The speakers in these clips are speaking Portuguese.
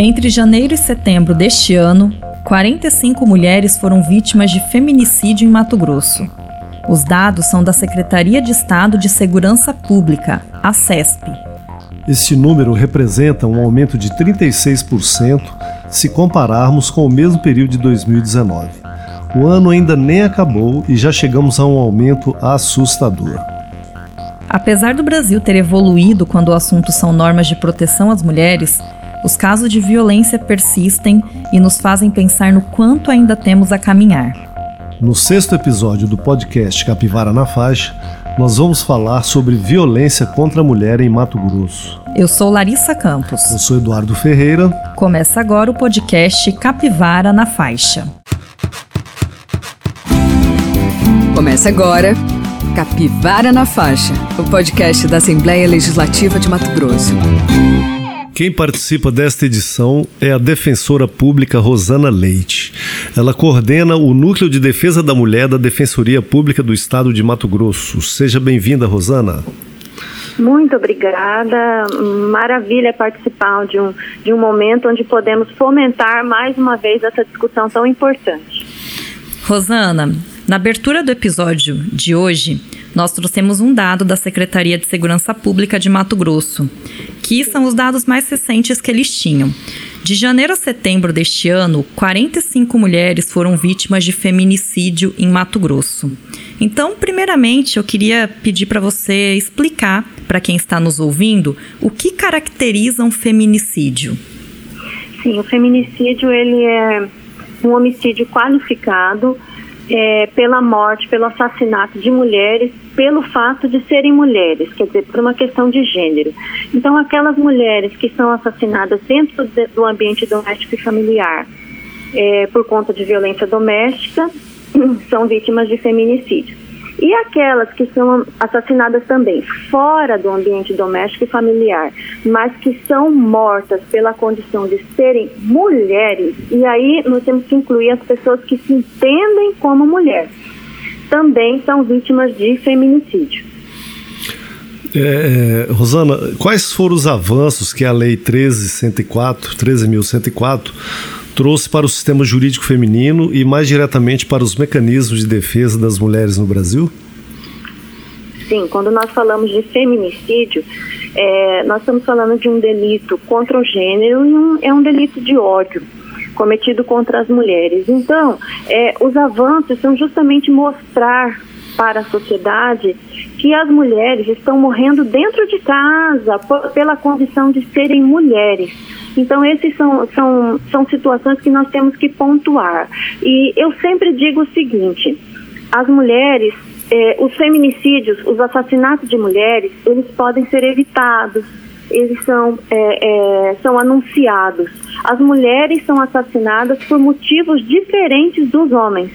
Entre janeiro e setembro deste ano, 45 mulheres foram vítimas de feminicídio em Mato Grosso. Os dados são da Secretaria de Estado de Segurança Pública, a CESP. Este número representa um aumento de 36% se compararmos com o mesmo período de 2019. O ano ainda nem acabou e já chegamos a um aumento assustador. Apesar do Brasil ter evoluído quando o assunto são normas de proteção às mulheres, os casos de violência persistem e nos fazem pensar no quanto ainda temos a caminhar. No sexto episódio do podcast Capivara na Faixa, nós vamos falar sobre violência contra a mulher em Mato Grosso. Eu sou Larissa Campos. Eu sou Eduardo Ferreira. Começa agora o podcast Capivara na Faixa. Começa agora Capivara na Faixa, o podcast da Assembleia Legislativa de Mato Grosso. Quem participa desta edição é a defensora pública Rosana Leite. Ela coordena o Núcleo de Defesa da Mulher da Defensoria Pública do Estado de Mato Grosso. Seja bem-vinda, Rosana. Muito obrigada. Maravilha participar de um, de um momento onde podemos fomentar mais uma vez essa discussão tão importante. Rosana, na abertura do episódio de hoje, nós trouxemos um dado da Secretaria de Segurança Pública de Mato Grosso, que são os dados mais recentes que eles tinham. De janeiro a setembro deste ano, 45 mulheres foram vítimas de feminicídio em Mato Grosso. Então, primeiramente, eu queria pedir para você explicar para quem está nos ouvindo o que caracteriza um feminicídio. Sim, o feminicídio ele é um homicídio qualificado é, pela morte, pelo assassinato de mulheres, pelo fato de serem mulheres, quer dizer, por uma questão de gênero. Então, aquelas mulheres que são assassinadas dentro de, do ambiente doméstico e familiar é, por conta de violência doméstica são vítimas de feminicídio. E aquelas que são assassinadas também fora do ambiente doméstico e familiar, mas que são mortas pela condição de serem mulheres, e aí nós temos que incluir as pessoas que se entendem como mulher, também são vítimas de feminicídio. É, é Rosana, quais foram os avanços que a Lei 13.104, 13.104 trouxe para o sistema jurídico feminino e mais diretamente para os mecanismos de defesa das mulheres no Brasil? Sim, quando nós falamos de feminicídio, é, nós estamos falando de um delito contra o gênero e um, é um delito de ódio cometido contra as mulheres. Então, é, os avanços são justamente mostrar para a sociedade que as mulheres estão morrendo dentro de casa por, pela condição de serem mulheres. Então, essas são, são, são situações que nós temos que pontuar. E eu sempre digo o seguinte: as mulheres, eh, os feminicídios, os assassinatos de mulheres, eles podem ser evitados, eles são, é, é, são anunciados. As mulheres são assassinadas por motivos diferentes dos homens.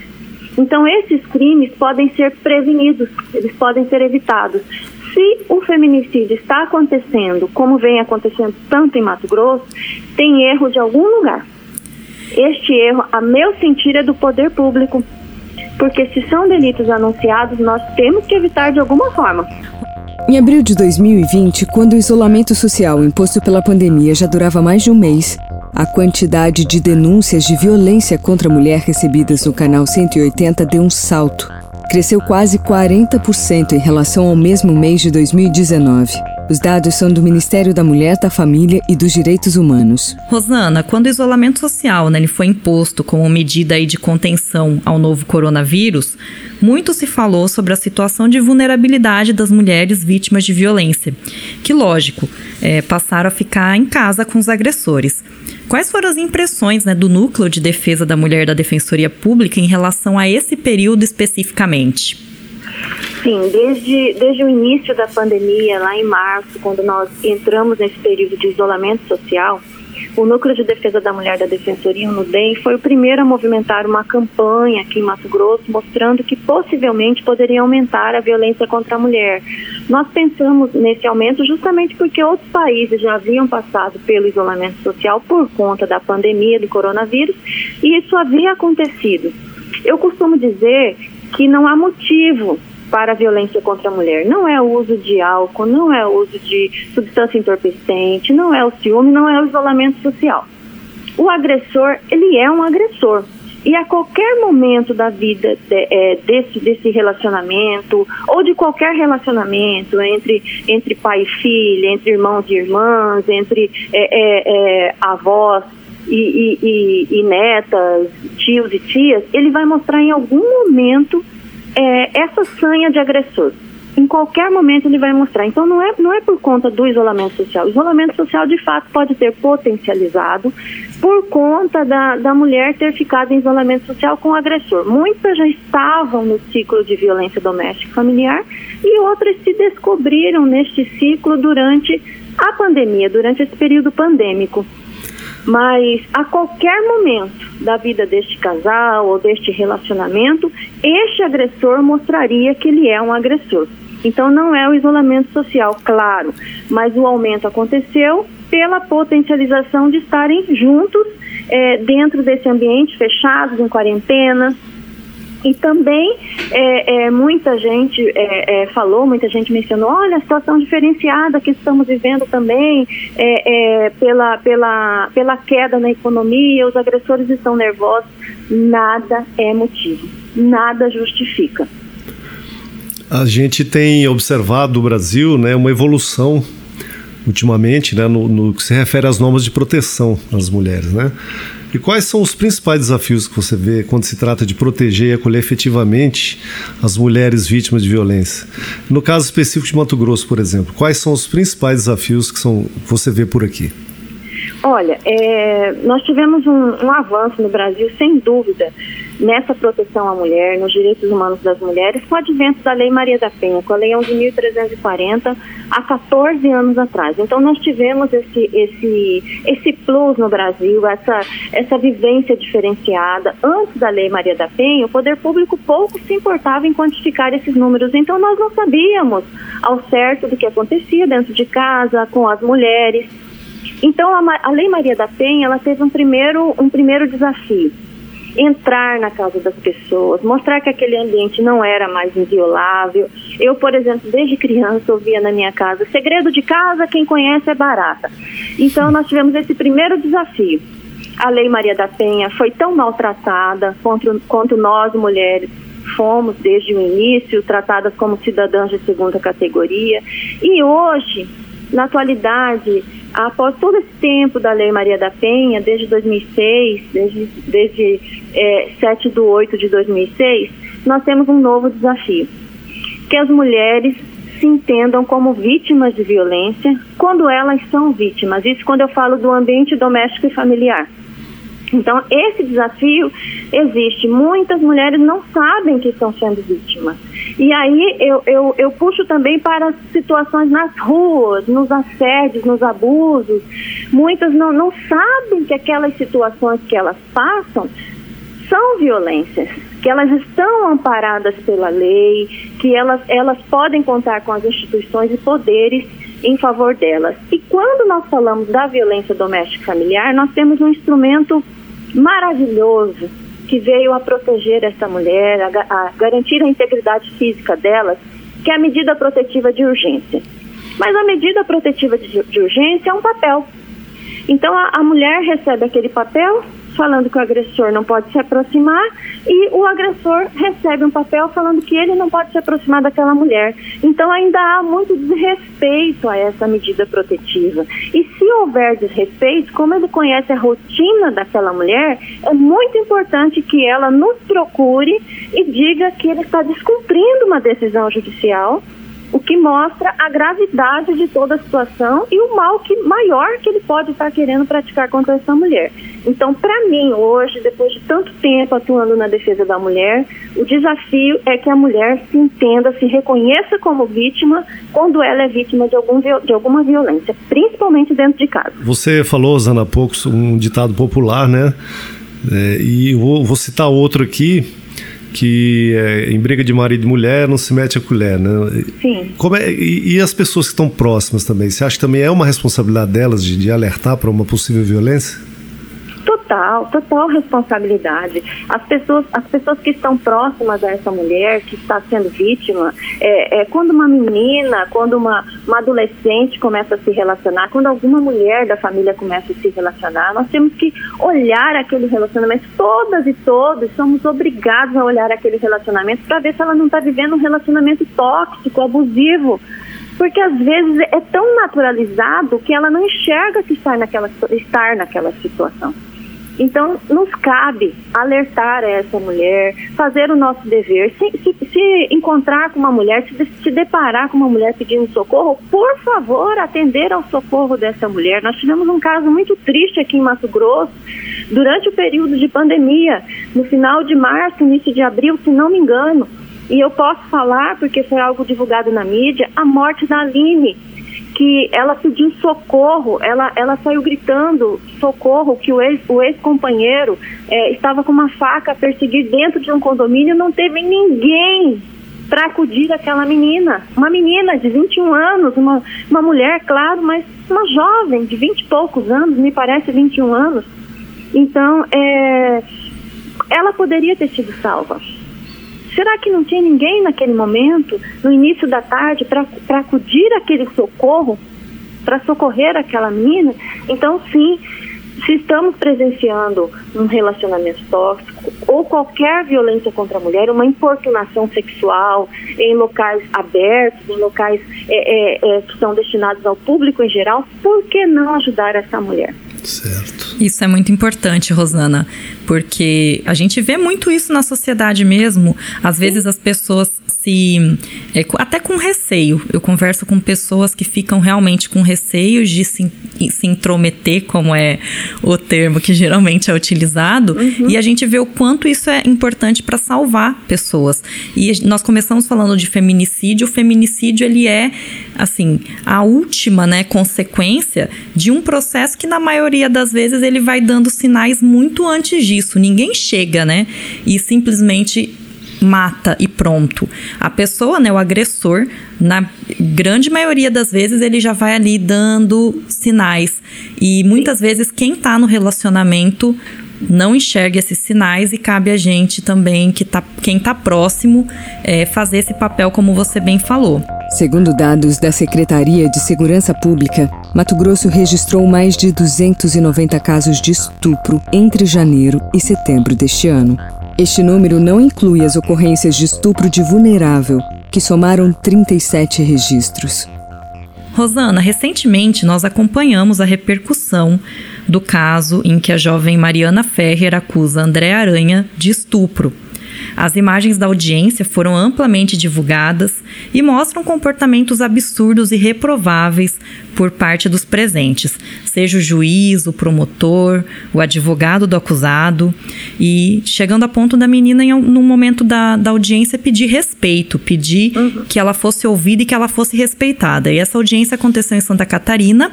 Então, esses crimes podem ser prevenidos, eles podem ser evitados se o feminicídio está acontecendo, como vem acontecendo tanto em Mato Grosso, tem erro de algum lugar. Este erro, a meu sentir, é do poder público. Porque se são delitos anunciados, nós temos que evitar de alguma forma. Em abril de 2020, quando o isolamento social imposto pela pandemia já durava mais de um mês, a quantidade de denúncias de violência contra a mulher recebidas no canal 180 deu um salto cresceu quase 40% em relação ao mesmo mês de 2019. Os dados são do Ministério da Mulher, da Família e dos Direitos Humanos. Rosana, quando o isolamento social né, ele foi imposto como medida aí de contenção ao novo coronavírus, muito se falou sobre a situação de vulnerabilidade das mulheres vítimas de violência, que, lógico, é, passaram a ficar em casa com os agressores. Quais foram as impressões né, do Núcleo de Defesa da Mulher da Defensoria Pública em relação a esse período especificamente? Sim, desde, desde o início da pandemia, lá em março, quando nós entramos nesse período de isolamento social, o Núcleo de Defesa da Mulher da Defensoria, o NUDEM, foi o primeiro a movimentar uma campanha aqui em Mato Grosso mostrando que possivelmente poderia aumentar a violência contra a mulher. Nós pensamos nesse aumento justamente porque outros países já haviam passado pelo isolamento social por conta da pandemia do coronavírus e isso havia acontecido. Eu costumo dizer que não há motivo para a violência contra a mulher. Não é o uso de álcool, não é o uso de substância entorpecente, não é o ciúme, não é o isolamento social. o agressor, ele é um agressor. E a qualquer momento da vida de, é, desse, desse relacionamento, ou de qualquer relacionamento entre, entre pai e filha, entre irmãos e irmãs, entre é, é, é avós e, e, e, e, netas, tios e tias, ele vai mostrar em algum momento é, essa sanha de agressor em qualquer momento ele vai mostrar. Então não é, não é por conta do isolamento social. O isolamento social de fato pode ter potencializado por conta da, da mulher ter ficado em isolamento social com o agressor. Muitas já estavam no ciclo de violência doméstica familiar e outras se descobriram neste ciclo durante a pandemia, durante esse período pandêmico. Mas a qualquer momento da vida deste casal ou deste relacionamento, este agressor mostraria que ele é um agressor. Então não é o isolamento social, claro, mas o aumento aconteceu pela potencialização de estarem juntos é, dentro desse ambiente, fechados, em quarentena. E também é, é, muita gente falou, muita gente mencionou, olha a situação diferenciada que estamos vivendo também pela, pela, pela queda na economia, os agressores estão nervosos. Nada é motivo, nada justifica. A gente tem observado no Brasil né, uma evolução ultimamente né, no, no, que se refere às normas de proteção às mulheres. Né? E quais são os principais desafios que você vê quando se trata de proteger e acolher efetivamente as mulheres vítimas de violência? No caso específico de Mato Grosso, por exemplo, quais são os principais desafios que, são, você vê por aqui? Olha, é, nós tivemos um, um, avanço no Brasil, sem dúvida, nessa proteção à mulher, nos direitos humanos das mulheres, com o advento da Lei Maria da Penha, com a Lei 11.340, há 14 anos atrás. Então, nós tivemos esse, esse, esse plus no Brasil, essa, essa vivência diferenciada. Antes da Lei Maria da Penha, o poder público pouco se importava em quantificar esses números, então nós não sabíamos ao certo do que acontecia dentro de casa, com as mulheres. Então, a, a Lei Maria da Penha, ela teve um primeiro, um primeiro desafio. Entrar na casa das pessoas, mostrar que aquele ambiente não era mais inviolável. Eu, por exemplo, desde criança ouvia na minha casa, segredo de casa, quem conhece é barata. Então, nós tivemos esse primeiro desafio. A Lei Maria da Penha foi tão maltratada quanto, quanto nós, mulheres, fomos desde o início, tratadas como cidadãs de segunda categoria. E hoje, na atualidade, após todo esse tempo da Lei Maria da Penha, desde 2006, desde, desde é, 7 de 8 de 2006, nós temos um novo desafio. Que as mulheres se entendam como vítimas de violência quando elas são vítimas. Isso quando eu falo do ambiente doméstico e familiar. Então, esse desafio existe. Muitas mulheres não sabem que estão sendo vítimas. E aí eu, eu, eu puxo também para situações nas ruas, nos assédios, nos abusos. Muitas não, não sabem que aquelas situações que elas passam são violências, que elas estão amparadas pela lei, que elas, elas podem contar com as instituições e poderes em favor delas. E quando nós falamos da violência doméstica familiar, nós temos um instrumento maravilhoso que veio a proteger essa mulher, a, a garantir a integridade física delas, que é a medida protetiva de urgência. Mas a medida protetiva de, de urgência é um papel. Então a, a mulher recebe aquele papel falando que o agressor não pode se aproximar e o agressor recebe um papel falando que ele não pode se aproximar daquela mulher. Então ainda há muito desrespeito a essa medida protetiva. E se houver desrespeito, como ele conhece a rotina daquela mulher, é muito importante que ela nos procure e diga que ele está descumprindo uma decisão judicial o que mostra a gravidade de toda a situação e o mal que maior que ele pode estar querendo praticar contra essa mulher. Então, para mim, hoje, depois de tanto tempo atuando na defesa da mulher, o desafio é que a mulher se entenda, se reconheça como vítima quando ela é vítima de, algum, de alguma violência, principalmente dentro de casa. Você falou, Zana, há pouco, um ditado popular, né? É, e vou, vou citar outro aqui, que é, em briga de marido e mulher não se mete a colher, né? Sim. Como é, e, e, as pessoas que estão próximas também, você acha que também é uma responsabilidade delas de, de alertar para uma possível violência? Total, total responsabilidade. As pessoas, as pessoas que estão próximas a essa mulher que está sendo vítima, é, é, quando uma menina, quando uma, uma adolescente começa a se relacionar, quando alguma mulher da família começa a se relacionar, nós temos que olhar aquele relacionamento. Todas e todos somos obrigados a olhar aquele relacionamento para ver se ela não está vivendo um relacionamento tóxico, abusivo porque às vezes é tão naturalizado que ela não enxerga que está naquela, estar naquela situação. Então, nos cabe alertar essa mulher, fazer o nosso dever. Se, se, se encontrar com uma mulher, se, se, deparar com uma mulher pedindo socorro, por favor, atender ao socorro dessa mulher. Nós tivemos um caso muito triste aqui em Mato Grosso, durante o período de pandemia, no final de março, início de abril, se não me engano. E eu posso falar, porque foi algo divulgado na mídia, a morte da Aline, que ela pediu socorro, ela, ela saiu gritando socorro, que o ex-companheiro ex é, estava com uma faca a perseguir dentro de um condomínio, não teve ninguém para acudir aquela menina. Uma menina de 21 anos, uma, uma mulher, claro, mas uma jovem de 20 e poucos anos, me parece 21 anos. Então, é, ela poderia ter sido salva. Será que não tinha ninguém naquele momento, no início da tarde, para acudir aquele socorro, para socorrer aquela menina? Então, sim, se estamos presenciando um relacionamento tóxico ou qualquer violência contra a mulher, uma importunação sexual em locais abertos, em locais é, é, é, que são destinados ao público em geral, por que não ajudar essa mulher? Certo. Isso é muito importante, Rosana, porque a gente vê muito isso na sociedade mesmo. Às vezes as pessoas se. É, até com receio. Eu converso com pessoas que ficam realmente com receio de se, se intrometer, como é o termo que geralmente é utilizado, uhum. e a gente vê o quanto isso é importante para salvar pessoas. E nós começamos falando de feminicídio. O feminicídio, ele é, assim, a última né, consequência de um processo que, na maioria das vezes, ele vai dando sinais muito antes disso. Ninguém chega, né? E simplesmente mata e pronto. A pessoa, né, o agressor, na grande maioria das vezes ele já vai ali dando sinais. E muitas vezes quem tá no relacionamento não enxerga esses sinais e cabe a gente também, que tá, quem está próximo, é, fazer esse papel como você bem falou. Segundo dados da Secretaria de Segurança Pública, Mato Grosso registrou mais de 290 casos de estupro entre janeiro e setembro deste ano. Este número não inclui as ocorrências de estupro de vulnerável, que somaram 37 registros. Rosana, recentemente nós acompanhamos a repercussão do caso em que a jovem Mariana Ferrer acusa André Aranha de estupro. As imagens da audiência foram amplamente divulgadas e mostram comportamentos absurdos e reprováveis por parte dos presentes, seja o juiz, o promotor, o advogado do acusado, e chegando a ponto da menina, em, no momento da, da audiência, pedir respeito, pedir uhum. que ela fosse ouvida e que ela fosse respeitada. E essa audiência aconteceu em Santa Catarina,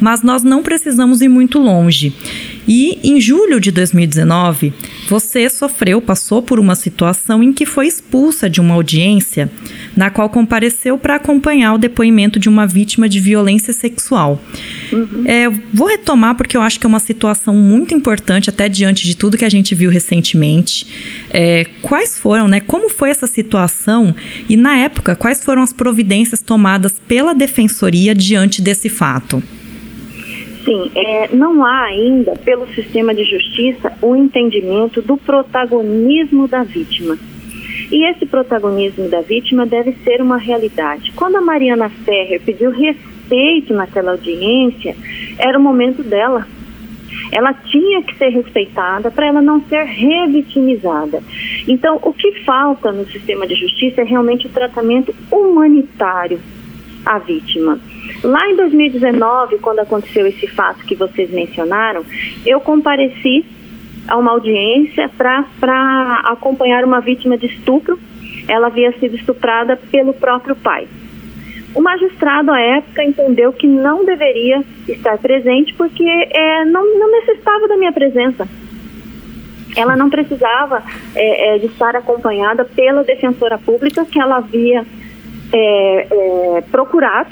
mas nós não precisamos ir muito longe. E em julho de 2019, você sofreu, passou por uma situação em que foi expulsa de uma audiência na qual compareceu para acompanhar o depoimento de uma vítima de violência sexual. Uhum. É, vou retomar porque eu acho que é uma situação muito importante, até diante de tudo que a gente viu recentemente. É, quais foram, né? Como foi essa situação e, na época, quais foram as providências tomadas pela defensoria diante desse fato? Sim, é, não há ainda, pelo sistema de justiça, o entendimento do protagonismo da vítima. E esse protagonismo da vítima deve ser uma realidade. Quando a Mariana Ferrer pediu respeito naquela audiência, era o momento dela. Ela tinha que ser respeitada para ela não ser revitimizada. Então, o que falta no sistema de justiça é realmente o tratamento humanitário à vítima. Lá em 2019, quando aconteceu esse fato que vocês mencionaram, eu compareci a uma audiência para acompanhar uma vítima de estupro. Ela havia sido estuprada pelo próprio pai. O magistrado, à época, entendeu que não deveria estar presente porque é, não, não necessitava da minha presença. Ela não precisava é, é, de estar acompanhada pela defensora pública que ela havia é, é, procurado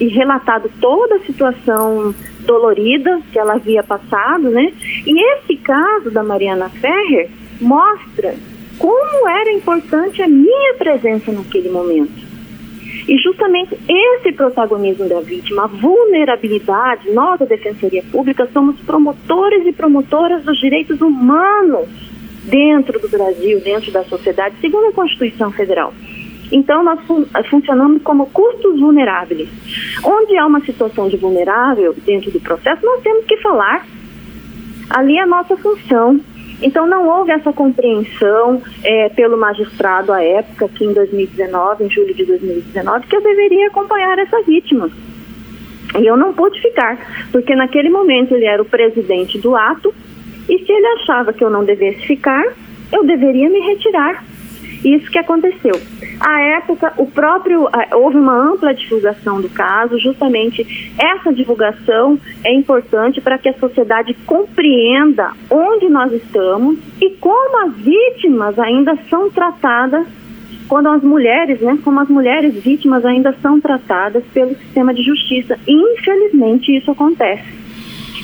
e relatado toda a situação dolorida que ela havia passado, né? E esse caso da Mariana Ferrer mostra como era importante a minha presença naquele momento. E justamente esse protagonismo da vítima, a vulnerabilidade, nós da Defensoria Pública somos promotores e promotoras dos direitos humanos dentro do Brasil, dentro da sociedade, segundo a Constituição Federal. Então, nós fun funcionamos como custos vulneráveis. Onde há uma situação de vulnerável dentro do processo, nós temos que falar. Ali é a nossa função. Então, não houve essa compreensão é, pelo magistrado à época, que em 2019, em julho de 2019, que eu deveria acompanhar essa vítima. E eu não pude ficar, porque naquele momento ele era o presidente do ato, e se ele achava que eu não devesse ficar, eu deveria me retirar. Isso que aconteceu. À época, o próprio houve uma ampla divulgação do caso. Justamente essa divulgação é importante para que a sociedade compreenda onde nós estamos e como as vítimas ainda são tratadas quando as mulheres, né, como as mulheres vítimas ainda são tratadas pelo sistema de justiça. Infelizmente isso acontece.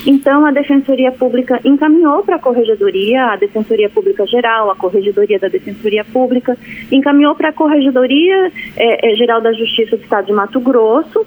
Então, a Defensoria Pública encaminhou para a Corregedoria, a Defensoria Pública Geral, a Corregedoria da Defensoria Pública, encaminhou para a Corregedoria é, é, Geral da Justiça do Estado de Mato Grosso,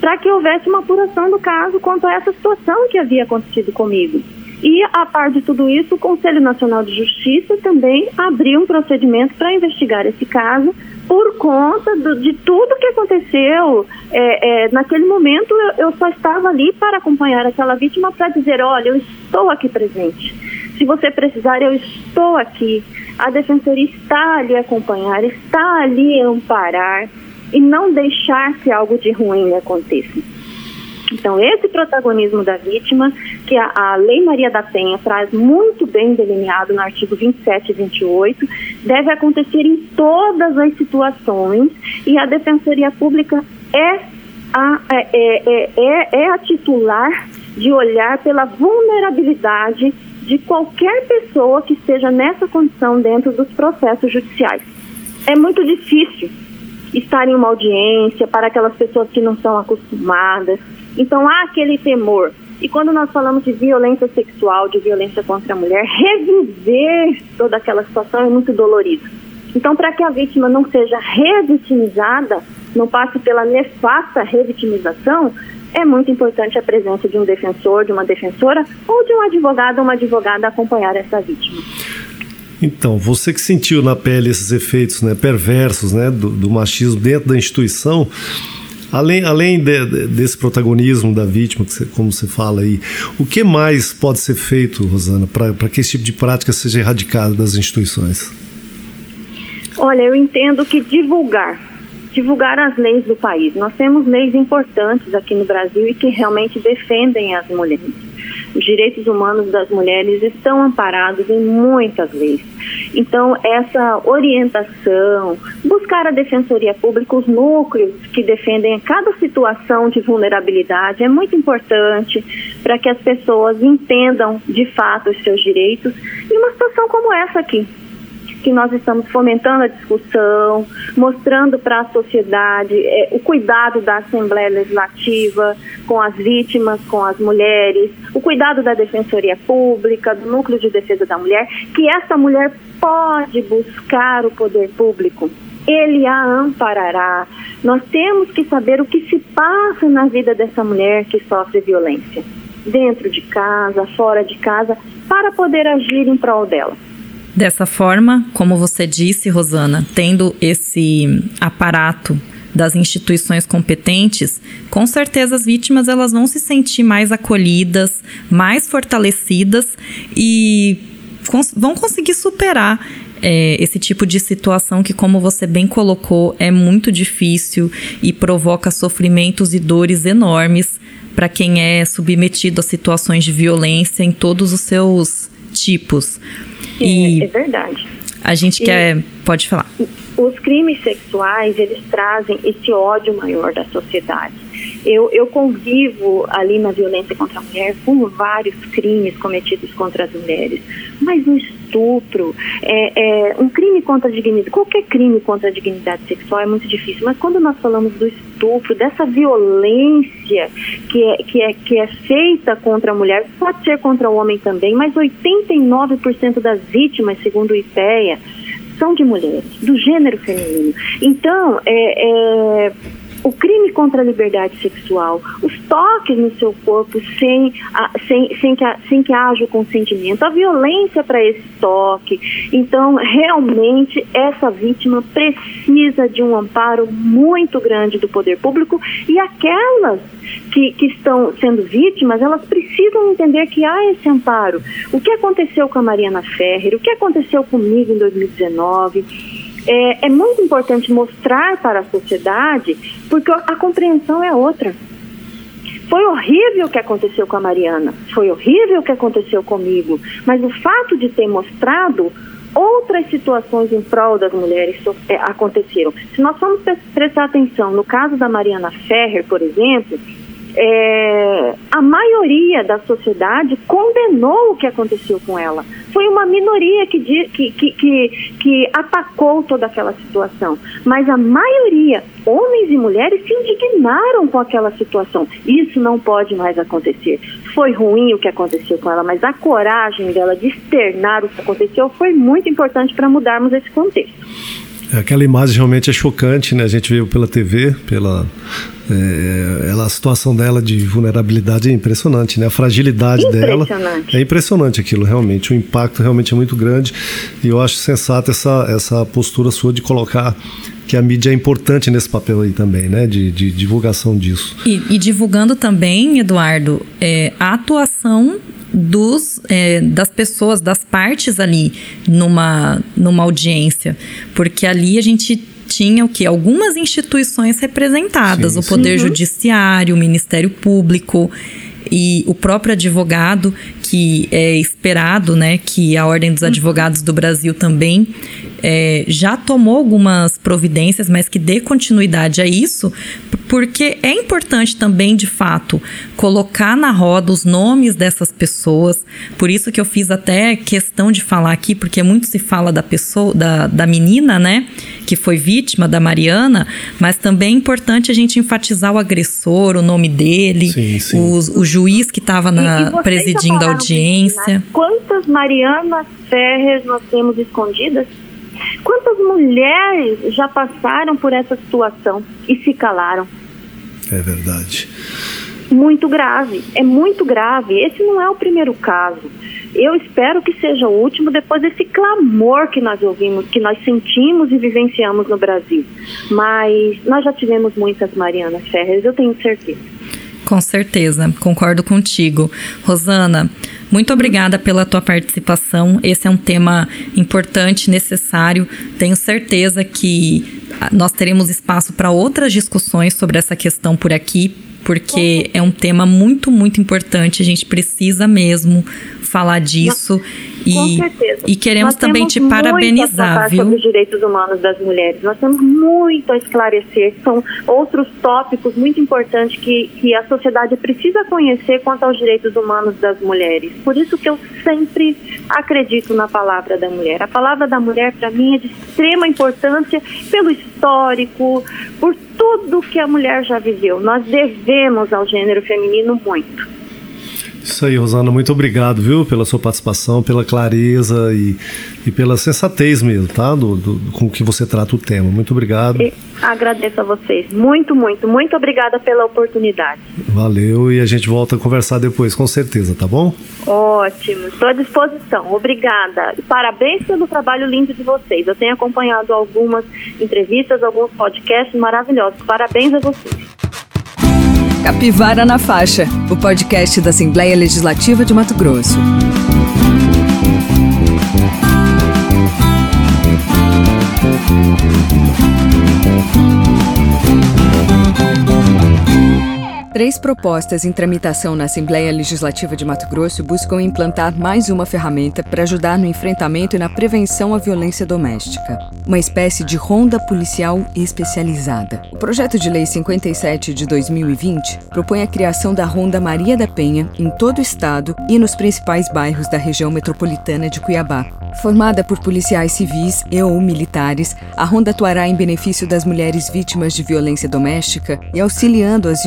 para que houvesse uma apuração do caso quanto a essa situação que havia acontecido comigo. E, a par de tudo isso, o Conselho Nacional de Justiça também abriu um procedimento para investigar esse caso por conta do, de tudo que aconteceu. É, é, naquele momento, eu, eu, só estava ali para acompanhar aquela vítima para dizer: olha, eu estou aqui presente. Se você precisar, eu estou aqui. A defensoria está ali acompanhar, está ali amparar e não deixar que algo de ruim aconteça. Então, esse protagonismo da vítima, que a, a, Lei Maria da Penha traz muito bem delineado no artigo 27 e 28, deve acontecer em todas as situações e a Defensoria Pública é a, é, é, é, é a titular de olhar pela vulnerabilidade de qualquer pessoa que esteja nessa condição dentro dos processos judiciais. É muito difícil estar em uma audiência para aquelas pessoas que não são acostumadas, então há aquele temor. E quando nós falamos de violência sexual, de violência contra a mulher, reviver toda aquela situação é muito dolorido. Então, para que a vítima não seja revitimizada, não passe pela nefasta revitimização, é muito importante a presença de um defensor, de uma defensora ou de um advogado ou uma advogada acompanhar essa vítima. Então, você que sentiu na pele esses efeitos né, perversos né, do, do machismo dentro da instituição, Além, além de, de, desse protagonismo da vítima, você, como você fala aí, o que mais pode ser feito, Rosana, para que esse tipo de prática seja erradicado das instituições? Olha, eu entendo que divulgar, divulgar as leis do país. Nós temos leis importantes aqui no Brasil e que realmente defendem as mulheres. Os direitos humanos das mulheres estão amparados em muitas leis. Então, essa orientação, buscar a Defensoria Pública, os núcleos que defendem cada situação de vulnerabilidade é muito importante para que as pessoas entendam de fato os seus direitos. E uma situação como essa aqui, que nós estamos fomentando a discussão, mostrando para a sociedade é, o cuidado da Assembleia Legislativa com as vítimas, com as mulheres, o cuidado da Defensoria Pública, do Núcleo de Defesa da Mulher, que essa mulher pode buscar o poder público. Ele a amparará. Nós temos que saber o que se passa na vida dessa mulher que sofre violência, dentro de casa, fora de casa, para poder agir em prol dela. Dessa forma, como você disse, Rosana, tendo esse aparato das instituições competentes, com certeza as vítimas elas vão se sentir mais acolhidas, mais fortalecidas e cons vão conseguir superar é, esse tipo de situação que, como você bem colocou, é muito difícil e provoca sofrimentos e dores enormes para quem é submetido a situações de violência em todos os seus tipos. Sim, e é verdade. A gente e quer. Pode falar. Os crimes sexuais, eles trazem esse ódio maior da sociedade. Eu, eu convivo ali na violência contra a mulher com vários crimes cometidos contra as mulheres, mas o estupro, é, é, um crime contra a dignidade, qualquer crime contra a dignidade sexual é muito difícil, mas quando nós falamos do estupro, dessa violência que é, que é, que é feita contra a mulher, pode ser contra o homem também, mas 89% das vítimas, segundo o IPEA, são de mulheres, do gênero feminino. Então, é, é o crime contra a liberdade sexual, os toques no seu corpo sem, sem, sem, que, sem que haja o consentimento, a violência para esse toque. Então, realmente, essa vítima precisa de um amparo muito grande do poder público e aquelas que, que estão sendo vítimas, elas precisam entender que há esse amparo. O que aconteceu com a Mariana Ferrer, o que aconteceu comigo em 2019 é, é muito importante mostrar para a sociedade, porque a compreensão é outra. Foi horrível o que aconteceu com a Mariana, foi horrível o que aconteceu comigo, mas o fato de ter mostrado outras situações em prol das mulheres é, aconteceram. Se nós formos prestar atenção no caso da Mariana Ferrer, por exemplo, é, a maioria da sociedade condenou o que aconteceu com ela. Foi uma minoria que, que, que, que, que atacou toda aquela situação. Mas a maioria, homens e mulheres, se indignaram com aquela situação. Isso não pode mais acontecer. Foi ruim o que aconteceu com ela, mas a coragem dela de externar o que aconteceu foi muito importante para mudarmos esse contexto. Aquela imagem realmente é chocante, né? A gente viu pela TV, pela é, ela, a situação dela de vulnerabilidade é impressionante, né? A fragilidade dela é impressionante aquilo, realmente. O impacto realmente é muito grande e eu acho sensato essa, essa postura sua de colocar que a mídia é importante nesse papel aí também, né? De, de divulgação disso. E, e divulgando também, Eduardo, é, a atuação dos, é, das pessoas, das partes ali numa, numa audiência. Porque ali a gente tinha o que? Algumas instituições representadas, sim, o Poder sim. Judiciário, o Ministério Público e o próprio advogado, que é esperado, né, que a Ordem dos uhum. Advogados do Brasil também é, já tomou algumas providências, mas que dê continuidade a isso, porque é importante também, de fato, colocar na roda os nomes dessas pessoas. Por isso que eu fiz até questão de falar aqui, porque muito se fala da pessoa, da, da menina, né? Que foi vítima da Mariana, mas também é importante a gente enfatizar o agressor, o nome dele, sim, sim. O, o, juiz que estava presidindo a audiência. Quantas Marianas Ferres nós temos escondidas? Quantas mulheres já passaram por essa situação e se calaram? É verdade. Muito grave, é muito grave. Esse não é o primeiro caso. Eu espero que seja o último depois desse clamor que nós ouvimos, que nós sentimos e vivenciamos no Brasil. Mas nós já tivemos muitas Marianas Ferres, eu tenho certeza. Com certeza, concordo contigo. Rosana, muito obrigada pela tua participação. Esse é um tema importante, necessário. Tenho certeza que nós teremos espaço para outras discussões sobre essa questão por aqui, porque é um tema muito, muito importante. A gente precisa mesmo falar disso. E, e queremos Nós também te parabenizar, viu? sobre os direitos humanos das mulheres. Nós temos muito a esclarecer. São outros tópicos muito importantes que, que a sociedade precisa conhecer quanto aos direitos humanos das mulheres. Por isso que eu sempre acredito na palavra da mulher. A palavra da mulher, para mim, é de extrema importância pelo histórico, por tudo que a mulher já viveu. Nós devemos ao gênero feminino muito. Isso aí, Rosana, muito obrigado, viu, pela sua participação, pela clareza e, e pela sensatez mesmo, tá? Do, do, com que você trata o tema. Muito obrigado. E agradeço a vocês. Muito, muito, muito obrigada pela oportunidade. Valeu e a gente volta a conversar depois, com certeza, tá bom? Ótimo, estou à disposição. Obrigada. Parabéns pelo trabalho lindo de vocês. Eu tenho acompanhado algumas entrevistas, alguns podcasts maravilhosos. Parabéns a vocês. Capivara na Faixa, o podcast da Assembleia Legislativa de Mato Grosso. Três propostas em tramitação na Assembleia Legislativa de Mato Grosso buscam implantar mais uma ferramenta para ajudar no enfrentamento e na prevenção à violência doméstica. Uma espécie de ronda policial especializada. O projeto de lei 57 de 2020 propõe a criação da Ronda Maria da Penha em todo o estado e nos principais bairros da região metropolitana de Cuiabá. Formada por policiais civis e ou militares, a Ronda atuará em benefício das mulheres vítimas de violência doméstica e auxiliando as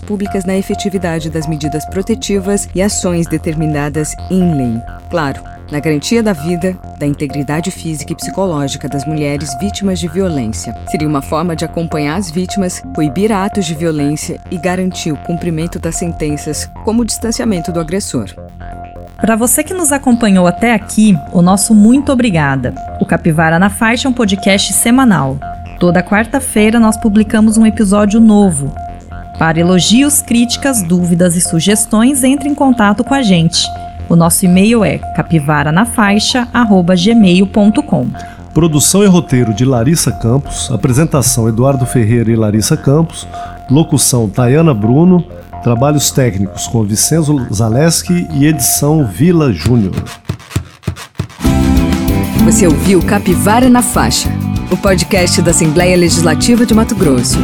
públicas na efetividade das medidas protetivas e ações determinadas em lei. Claro, na garantia da vida, da integridade física e psicológica das mulheres vítimas de violência. Seria uma forma de acompanhar as vítimas, coibir atos de violência e garantir o cumprimento das sentenças, como o distanciamento do agressor. Para você que nos acompanhou até aqui, o nosso muito obrigada. O Capivara na Faixa é um podcast semanal. Toda quarta-feira nós publicamos um episódio novo. Para elogios, críticas, dúvidas e sugestões, entre em contato com a gente. O nosso e-mail é capivaranafaixa@gmail.com. Produção e roteiro de Larissa Campos, apresentação Eduardo Ferreira e Larissa Campos, locução Tayana Bruno, Trabalhos técnicos com Vicenzo Zaleski e edição Vila Júnior. Você ouviu Capivara na Faixa, o podcast da Assembleia Legislativa de Mato Grosso.